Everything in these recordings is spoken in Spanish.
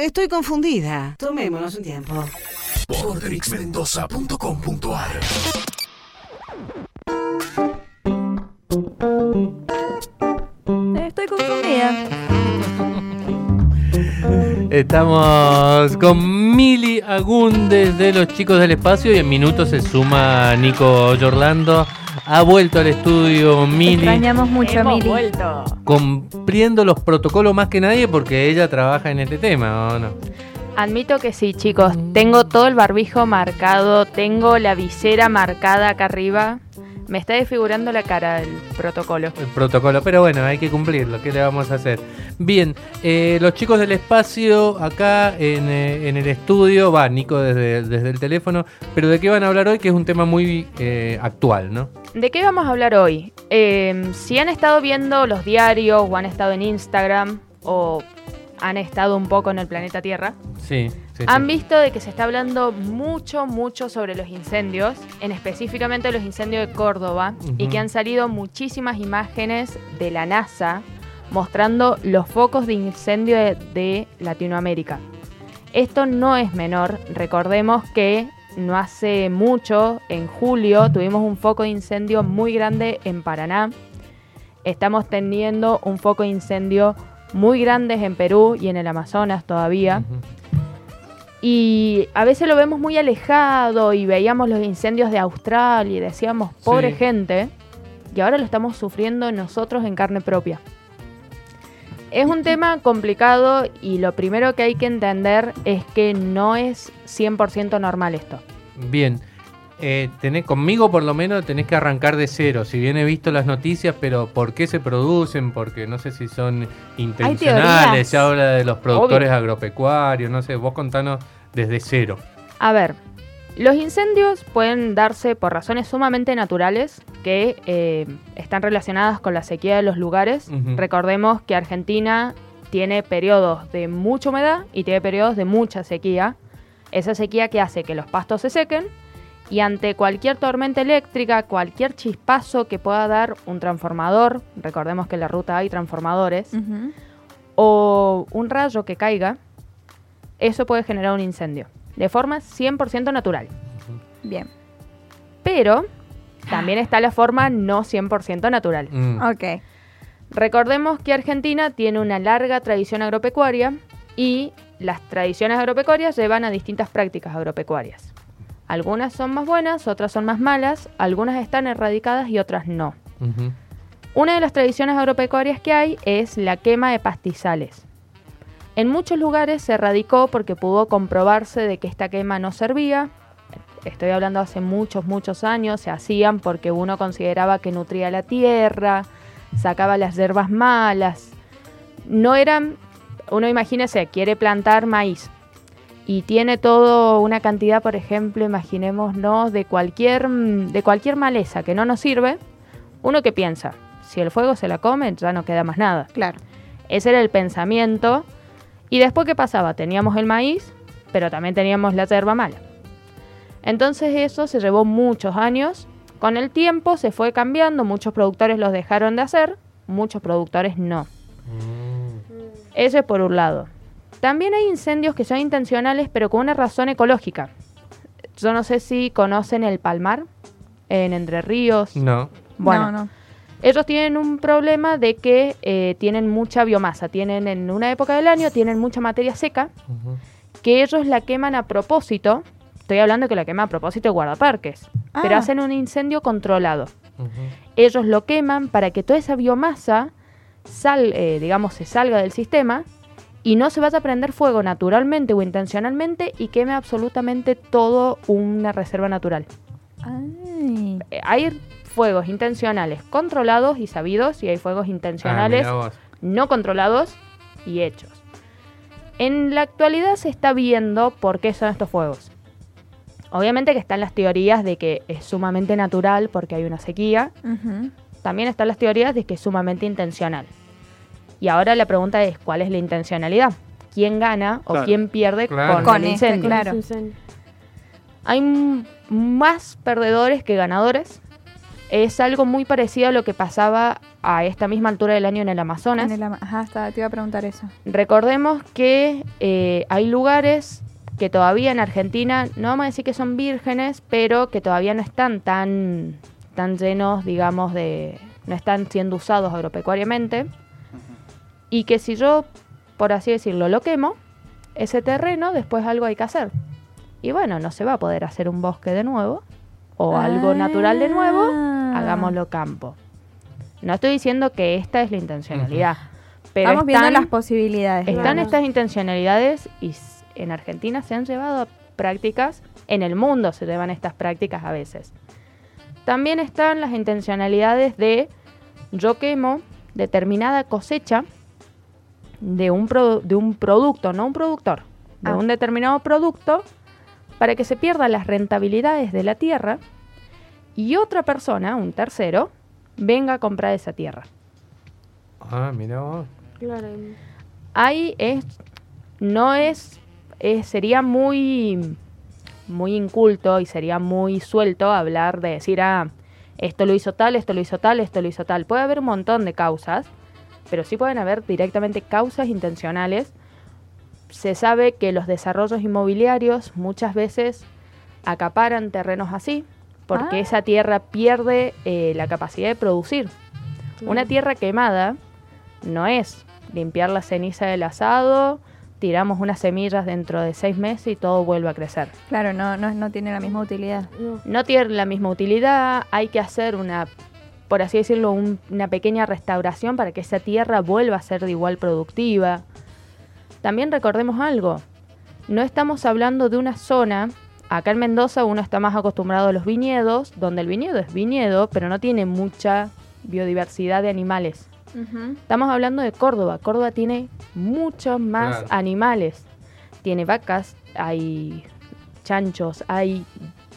Estoy confundida. Tomémonos un tiempo. Portrixmendoza.com.ar Estoy confundida. Estamos con Mili Agundes de los chicos del espacio y en minutos se suma Nico Yorlando. Ha vuelto al estudio Mili, Extrañamos mucho a Hemos Mili. vuelto. cumpliendo los protocolos más que nadie porque ella trabaja en este tema, ¿o no? Admito que sí, chicos. Tengo todo el barbijo marcado, tengo la visera marcada acá arriba. Me está desfigurando la cara el protocolo. El protocolo, pero bueno, hay que cumplirlo, ¿qué le vamos a hacer? Bien, eh, los chicos del espacio acá en, eh, en el estudio, va, Nico desde, desde el teléfono, pero ¿de qué van a hablar hoy? Que es un tema muy eh, actual, ¿no? ¿De qué vamos a hablar hoy? Eh, si han estado viendo los diarios o han estado en Instagram o han estado un poco en el planeta Tierra, Sí, sí, han sí. visto de que se está hablando mucho, mucho sobre los incendios, en específicamente los incendios de Córdoba, y que han salido muchísimas imágenes de la NASA mostrando los focos de incendio de, de Latinoamérica. Esto no es menor, recordemos que no hace mucho, en julio, tuvimos un foco de incendio muy grande en Paraná. Estamos teniendo un foco de incendio muy grandes en Perú y en el Amazonas todavía. Y a veces lo vemos muy alejado y veíamos los incendios de Australia y decíamos, pobre Sí. gente, y ahora lo estamos sufriendo nosotros en carne propia. Es un tema complicado y lo primero que hay que entender es que no es 100% normal esto. Bien, eh, tenés, conmigo por lo menos tenés que arrancar de cero. Si bien he visto las noticias, pero ¿por qué se producen? Porque no sé si son intencionales. Se habla de los productores agropecuarios, no sé, vos contanos desde cero. A ver, los incendios pueden darse por razones sumamente naturales que eh, están relacionadas con la sequía de los lugares. Recordemos que Argentina tiene periodos de mucha humedad y tiene periodos de mucha sequía. Esa sequía que hace que los pastos se sequen y ante cualquier tormenta eléctrica, cualquier chispazo que pueda dar un transformador, recordemos que en la ruta hay transformadores, o un rayo que caiga, eso puede generar un incendio de forma 100% natural. Bien. Pero también está la forma no 100% natural. Mm. Ok. Recordemos que Argentina tiene una larga tradición agropecuaria y las tradiciones agropecuarias llevan a distintas prácticas agropecuarias. Algunas son más buenas, otras son más malas, algunas están erradicadas y otras no. Una de las tradiciones agropecuarias que hay es la quema de pastizales. En muchos lugares se erradicó porque pudo comprobarse de que esta quema no servía. Estoy hablando hace muchos, muchos años. Se hacían porque uno consideraba que nutría la tierra, sacaba las hierbas malas. No eran, uno imagínese, quiere plantar maíz y tiene todo una cantidad, por ejemplo, imaginémonos de cualquier, de cualquier maleza que no nos sirve. Uno que piensa, si el fuego se la come, ya no queda más nada. Claro. Ese era el pensamiento. Y después, ¿qué pasaba? Teníamos el maíz, pero también teníamos la hierba mala. Entonces eso se llevó muchos años. Con el tiempo se fue cambiando, muchos productores los dejaron de hacer, muchos productores no. Eso es por un lado. También hay incendios que son intencionales, pero con una razón ecológica. Yo no sé si conocen el Palmar, en Entre Ríos. No. Bueno, No, no. ellos tienen un problema de que eh, tienen mucha biomasa, tienen en una época del año, tienen mucha materia seca, que ellos la queman a propósito, estoy hablando que la queman a propósito de guardaparques, pero Ah. hacen un incendio controlado. Ellos lo queman para que toda esa biomasa sal, eh, digamos, se salga del sistema y no se vaya a prender fuego naturalmente o intencionalmente y queme absolutamente todo una reserva natural. Ay. Eh, hay fuegos intencionales controlados y sabidos y hay fuegos Ah, intencionales vos. no controlados y hechos. En la actualidad se está viendo por qué son estos fuegos. Obviamente que están las teorías de que es sumamente natural porque hay una sequía. También están las teorías de que es sumamente intencional. Y ahora la pregunta es, ¿cuál es la intencionalidad? ¿Quién gana o Claro. quién pierde Claro. con, Con el este, incendio? claro. Hay m- más perdedores que ganadores. Es algo muy parecido a lo que pasaba a esta misma altura del año en el Amazonas. En el ama- Ajá, estaba- te iba a preguntar eso. Recordemos que eh, hay lugares que todavía en Argentina, no vamos a decir que son vírgenes, pero que todavía no están tan, tan llenos, digamos, de... no están siendo usados agropecuariamente. Y que si yo, por así decirlo, lo quemo, ese terreno después algo hay que hacer. Y bueno, no se va a poder hacer un bosque de nuevo o algo natural de nuevo, Ah. hagámoslo campo. No estoy diciendo que esta es la intencionalidad, pero Vamos viendo están- las posibilidades. están digamos. estas intencionalidades y en Argentina se han llevado a prácticas, en el mundo se llevan estas prácticas a veces. También están las intencionalidades de yo quemo determinada cosecha de un, produ- de un producto, no un productor, de Ah. un determinado producto para que se pierdan las rentabilidades de la tierra y otra persona, un tercero, venga a comprar esa tierra. Ah, mira vos. Claro. ahí es no es, es- sería muy muy inculto y sería muy suelto hablar de decir ah esto lo hizo tal esto lo hizo tal esto lo hizo tal puede haber un montón de causas pero sí pueden haber directamente causas intencionales se sabe que los desarrollos inmobiliarios muchas veces acaparan terrenos así porque Ah. esa tierra pierde eh, la capacidad de producir una tierra quemada no es limpiar la ceniza del asado, tiramos unas semillas dentro de seis meses y todo vuelve a crecer. Claro, no, no, no tiene la misma utilidad. No. No tiene la misma utilidad, hay que hacer una, por así decirlo, un- una pequeña restauración para que esa tierra vuelva a ser de igual productiva. También recordemos algo, no estamos hablando de una zona, acá en Mendoza uno está más acostumbrado a los viñedos, donde el viñedo es viñedo, pero no tiene mucha biodiversidad de animales. Estamos hablando de Córdoba. Córdoba tiene muchos más Claro. animales. Tiene vacas, hay chanchos, hay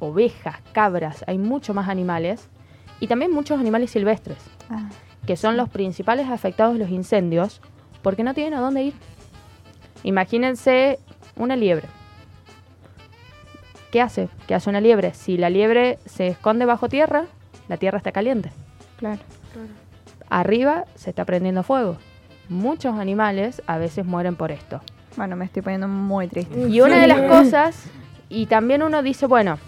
ovejas, cabras, hay mucho más animales. Y también muchos animales silvestres, Ah, que son los principales afectados de los incendios, porque no tienen a dónde ir. Imagínense una liebre. ¿Qué hace? ¿Qué hace una liebre? Si la liebre se esconde bajo tierra, la tierra está caliente claro. arriba se está prendiendo fuego. Muchos animales a veces mueren por esto. Bueno, me estoy poniendo muy triste. Y una de las cosas, y también uno dice, bueno,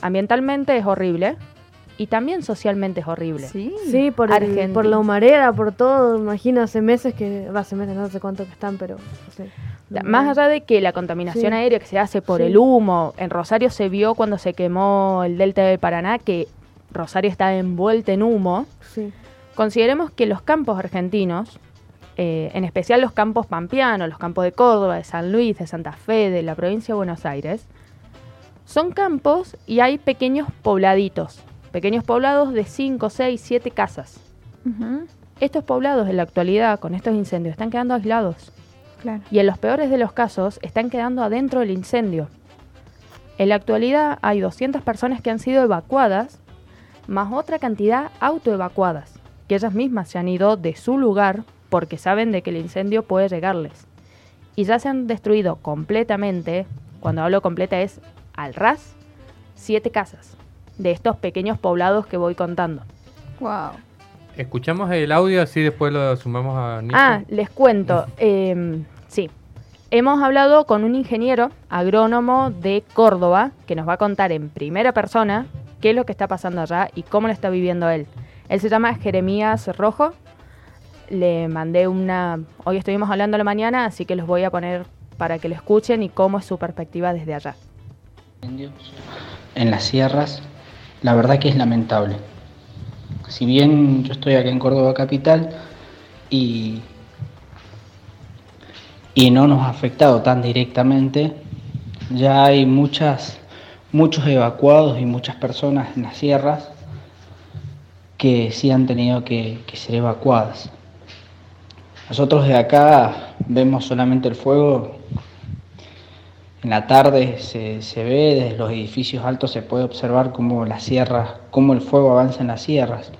ambientalmente es horrible y también socialmente es horrible. Sí. Sí, por, el- por la humareda, por todo. Imagino hace meses que. Va, hace meses, no sé cuánto que están, pero. no sé. La- Más allá de que la contaminación Sí. aérea que se hace por Sí. el humo, en Rosario se vio cuando se quemó el delta del Paraná que Rosario está envuelta en humo. Sí. Consideremos que los campos argentinos, eh, en especial los campos pampeanos, los campos de Córdoba, de San Luis, de Santa Fe, de la provincia de Buenos Aires, son campos y hay pequeños pobladitos, pequeños poblados de 5, 6, 7 casas. Estos poblados en la actualidad, con estos incendios, están quedando aislados Claro. y en los peores de los casos están quedando adentro del incendio. En la actualidad hay 200 personas que han sido evacuadas, más otra cantidad autoevacuadas, que ellas mismas se han ido de su lugar porque saben de que el incendio puede llegarles. Y ya se han destruido completamente, cuando hablo completa es al ras, siete casas de estos pequeños poblados que voy contando. Wow. Escuchamos el audio así después lo sumamos a Nico. Ah, les cuento. eh, sí. Hemos hablado con un ingeniero agrónomo de Córdoba que nos va a contar en primera persona qué es lo que está pasando allá y cómo lo está viviendo él. Él se llama Jeremías Rojo. Le mandé una... Hoy estuvimos hablando a la mañana, así que los voy a poner para que lo escuchen y cómo es su perspectiva desde allá. en las sierras, la verdad que es lamentable. Si bien yo estoy acá en Córdoba capital y, y no nos ha afectado tan directamente, ya hay muchas, muchos evacuados y muchas personas en las sierras que sí han tenido que, que ser evacuadas. Nosotros de acá vemos solamente el fuego en la tarde se, se ve desde los edificios altos, se puede observar cómo las sierras, cómo el fuego avanza en las sierras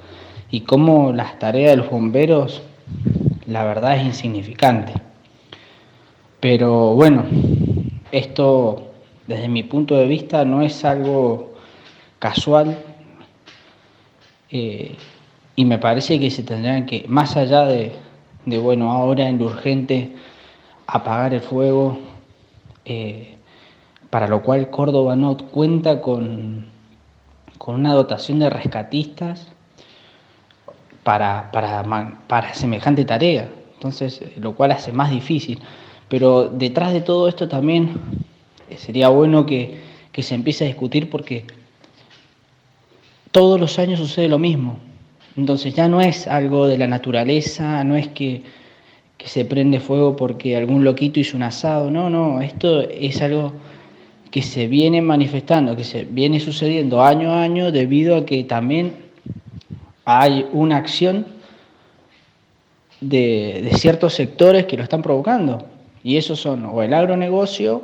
y cómo las tareas de los bomberos, la verdad es insignificante. Pero bueno, esto desde mi punto de vista no es algo casual, Eh, y me parece que se tendrán que, más allá de, de bueno, ahora en lo urgente, apagar el fuego, eh, para lo cual Córdoba no cuenta con, con una dotación de rescatistas para, para, para semejante tarea. Entonces, lo cual hace más difícil. Pero detrás de todo esto también eh, sería bueno que, que se empiece a discutir porque todos los años sucede lo mismo. Entonces ya no es algo de la naturaleza, no es que, se prende fuego porque algún loquito hizo un asado, no, no, esto es algo que se viene manifestando, que se viene sucediendo año a año debido a que también hay una acción de, de ciertos sectores que lo están provocando. Y esos son o el agronegocio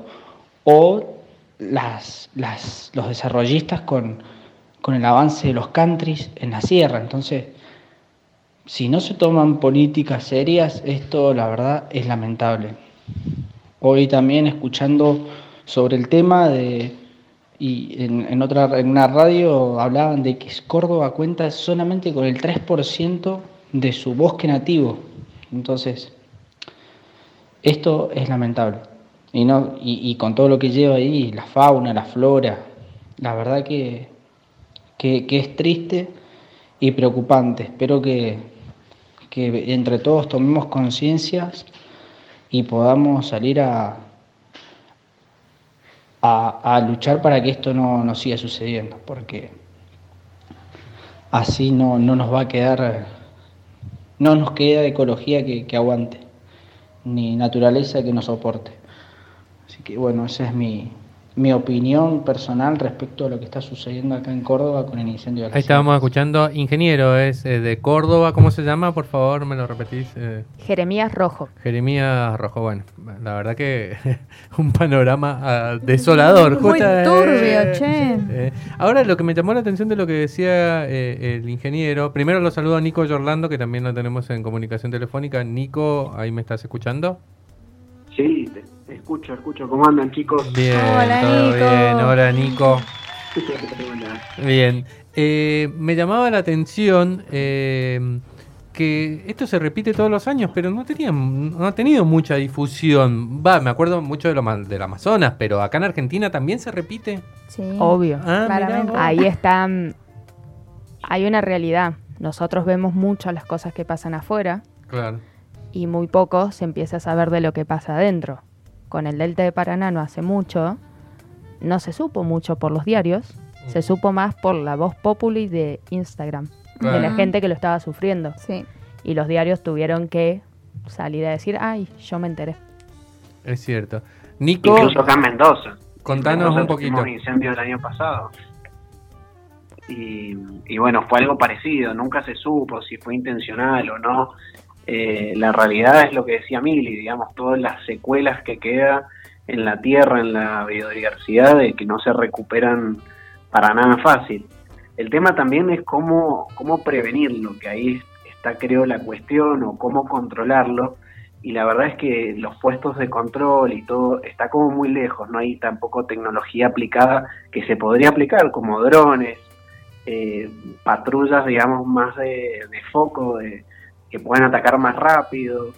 o las, las, los desarrollistas con, con el avance de los countries en la sierra. Entonces, si no se toman políticas serias, esto la verdad es lamentable. Hoy también escuchando sobre el tema de, y en, otra, en una radio hablaban de que Córdoba cuenta solamente con el 3% de su bosque nativo. Entonces, esto es lamentable. Y, no, y, y con todo lo que lleva ahí, la fauna, la flora, la verdad que que, que es triste y preocupante. Espero que, que entre todos tomemos conciencias y podamos salir a, a, luchar para que esto no, no siga sucediendo, porque así no, no, nos va a quedar, no nos queda ecología que, que aguante, ni naturaleza que nos soporte. Así que bueno, esa es mi, mi opinión personal respecto a lo que está sucediendo acá en Córdoba con el incendio de la Ahí estábamos escuchando, ingeniero, es eh, de Córdoba, ¿cómo se llama? Por favor, me lo repetís. Eh, Jeremías Rojo. Jeremías Rojo, bueno, la verdad que un panorama uh, desolador. Muy Justa, turbio, eh, che. eh, ahora lo que me llamó la atención de lo que decía eh, el ingeniero, primero lo saludo a Nico Yorlando, que también lo tenemos en comunicación telefónica. Nico, ahí me estás escuchando. Sí, te escucho, escucho. ¿Cómo andan, chicos? Bien, Hola, todo Nico. bien. Hola, Nico. Bien. Eh, me llamaba la atención eh, que esto se repite todos los años, pero no, tenía, no ha tenido mucha difusión. Va, me acuerdo mucho de lo, del Amazonas, pero acá en Argentina también se repite. Sí. Obvio. Ah, Claramente. Ahí está. mm, Hay una realidad. Nosotros vemos mucho las cosas que pasan afuera Claro. y muy poco se empieza a saber de lo que pasa adentro. Con el Delta de Paraná no hace mucho, no se supo mucho por los diarios, se supo más por la voz populi de Instagram, de la gente que lo estaba sufriendo. Sí. Y los diarios tuvieron que salir a decir, ay, yo me enteré. Es cierto. Nico, Incluso acá en Mendoza. contanos Mendoza un poquito. un incendio el año pasado. Y, y bueno, fue algo parecido. Nunca se supo si fue intencional o no. Eh, la realidad es lo que decía Mili, digamos, todas las secuelas que queda en la tierra, en la biodiversidad, de que no se recuperan para nada fácil. El tema también es cómo, cómo prevenirlo, que ahí está creo la cuestión, o cómo controlarlo. Y la verdad es que los puestos de control y todo está como muy lejos, no hay tampoco tecnología aplicada que se podría aplicar, como drones, eh, patrullas, digamos, más de, de foco, de, que puedan atacar más rápido.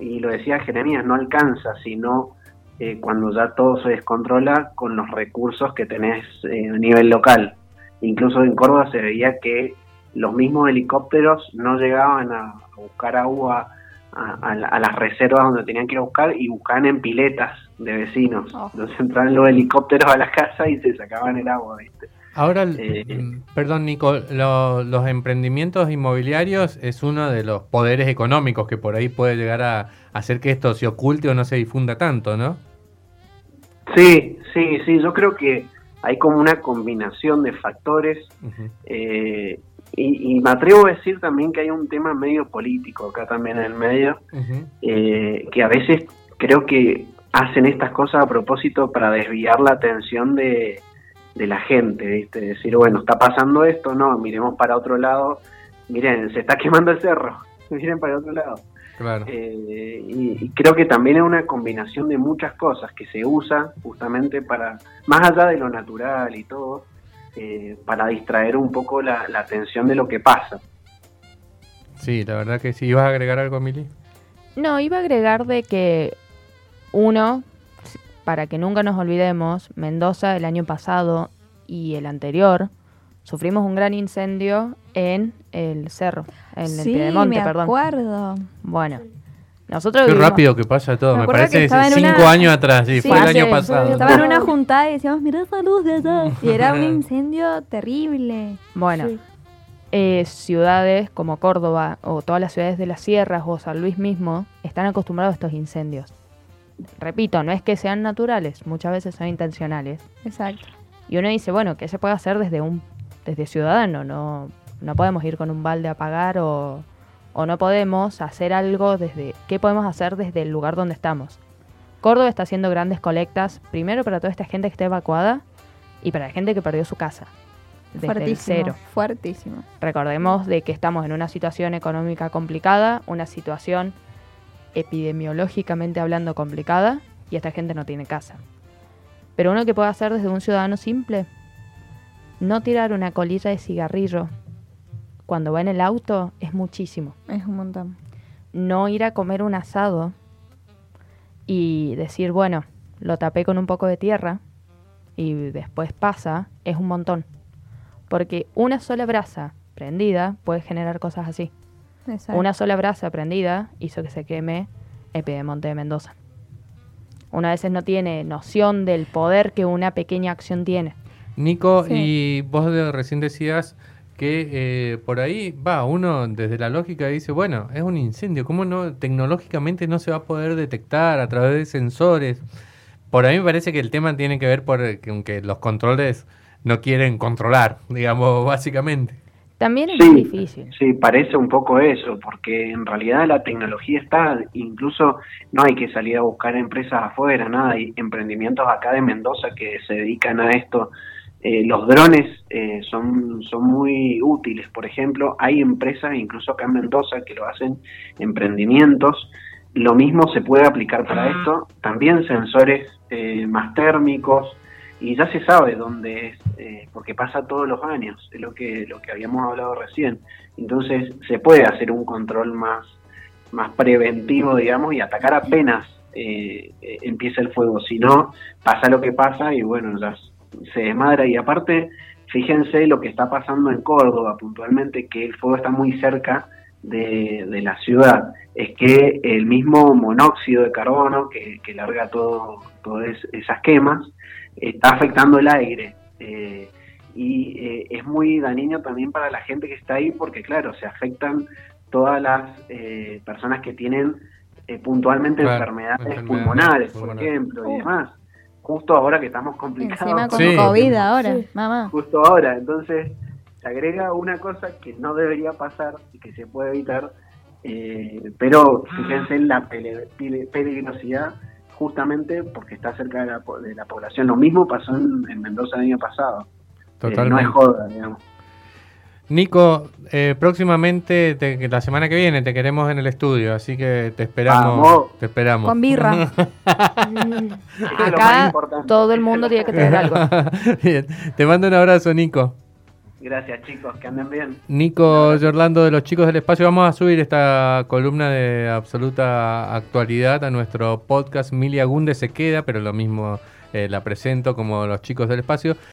Y lo decía Jeremías, no alcanza, sino eh, cuando ya todo se descontrola con los recursos que tenés eh, a nivel local. Incluso en Córdoba se veía que los mismos helicópteros no llegaban a, buscar agua a, a la- a las reservas donde tenían que ir a buscar y buscaban en piletas de vecinos. Oh. Entonces entraban los helicópteros a la casa y se sacaban el agua, ¿viste? Ahora, Eh, mm, perdón Nico, lo- los emprendimientos inmobiliarios es uno de los poderes económicos que por ahí puede llegar a hacer que esto se oculte o no se difunda tanto, ¿no? Sí, sí, sí, yo creo que hay como una combinación de factores eh, y, y me atrevo a decir también que hay un tema medio político acá también en el medio, eh, que a veces creo que hacen estas cosas a propósito para desviar la atención de, de la gente, ¿viste? Decir, bueno, está pasando esto, no, miremos para otro lado, miren, se está quemando el cerro, miren para otro lado. Claro. Eh, y, y creo que también es una combinación de muchas cosas que se usa justamente para, más allá de lo natural y todo, eh, para distraer un poco la, la atención de lo que pasa. Sí, la verdad que sí. ¿Ibas a agregar algo, Mili? No, iba a agregar de que uno, para que nunca nos olvidemos, Mendoza el año pasado y el anterior sufrimos un gran incendio en el cerro, en el sí, Piedemonte, me perdón. acuerdo. Bueno, nosotros Qué vivimos- rápido que pasa todo. Me Me, acuerdo que parece estaba en cinco una- años atrás. Sí, Sí, fue el año pasado. Estaba en una juntada y decíamos, mira esa luz de allá. Y era un incendio terrible. Bueno, Sí. eh, ciudades como Córdoba o todas las ciudades de las sierras o San Luis mismo están acostumbrados a estos incendios. Repito, no es que sean naturales, muchas veces son intencionales. Exacto. Y uno dice, bueno, ¿qué se puede hacer desde un desde ciudadano? No, no podemos ir con un balde a apagar o, o no podemos hacer algo desde... ¿Qué podemos hacer desde el lugar donde estamos? Córdoba está haciendo grandes colectas, primero para toda esta gente que está evacuada y para la gente que perdió su casa. Desde el fuertísimo. cero. Fuertísimo. Recordemos de que estamos en una situación económica complicada, una situación epidemiológicamente hablando complicada y esta gente no tiene casa. Pero uno que puede hacer desde un ciudadano simple, no tirar una colilla de cigarrillo cuando va en el auto es muchísimo. Es un montón. No ir a comer un asado y decir, bueno, lo tapé con un poco de tierra y después pasa, es un montón. Porque una sola brasa prendida puede generar cosas así. Exacto. Una sola brasa prendida hizo que se queme el Piedemonte de Mendoza. Una veces no tiene noción del poder que una pequeña acción tiene. Nico, Sí. y vos de- recién decías que eh, por ahí va, uno desde la lógica dice, bueno, es un incendio, ¿cómo no tecnológicamente no se va a poder detectar a través de sensores? Por ahí me parece que el tema tiene que ver por eh, que aunque los controles no quieren controlar, digamos, básicamente. También es Sí, muy difícil. Sí, parece un poco eso, porque en realidad la tecnología está, incluso no hay que salir a buscar empresas afuera, nada, hay emprendimientos acá de Mendoza que se dedican a esto. Eh, los drones eh, son, son muy útiles, por ejemplo, hay empresas, incluso acá en Mendoza, que lo hacen, emprendimientos, lo mismo se puede aplicar para esto, también sensores eh, más térmicos, y ya se sabe dónde es, eh, porque pasa todos los años, es lo que, lo que habíamos hablado recién. Entonces se puede hacer un control más, más preventivo, digamos, y atacar apenas eh, eh, empieza el fuego. Si no, pasa lo que pasa y bueno, ya se desmadra. Y aparte, fíjense lo que está pasando en Córdoba puntualmente, que el fuego está muy cerca de, de la ciudad. Es que el mismo monóxido de carbono que, que larga todo, todas esas quemas, está afectando el aire. eh, y eh, es muy dañino también para la gente que está ahí porque, claro, se afectan todas las eh, personas que tienen eh, puntualmente Claro, enfermedades, enfermedades pulmonares, por ejemplo, y Uh. demás. Justo ahora que estamos complicados. Encima con Sí. COVID ahora, Sí. mamá. Justo ahora. Entonces, se agrega una cosa que no debería pasar y que se puede evitar. eh, pero fíjense en la peligrosidad justamente porque está cerca de la, po- de la población. Lo mismo pasó en, en Mendoza el año pasado. Eh, no Totalmente. es joda, digamos. Nico, eh, próximamente, te- la semana que viene, te queremos en el estudio, así que te esperamos. Vamos. Te esperamos. Con birra. Eso es lo más Acá todo el mundo tiene que tener algo. Bien. Te mando un abrazo, Nico. Gracias, chicos, que anden bien. Nico Orlando de los Chicos del Espacio. Vamos a subir esta columna de absoluta actualidad a nuestro podcast. Milia Gunde se queda, pero lo mismo eh, la presento como los Chicos del Espacio.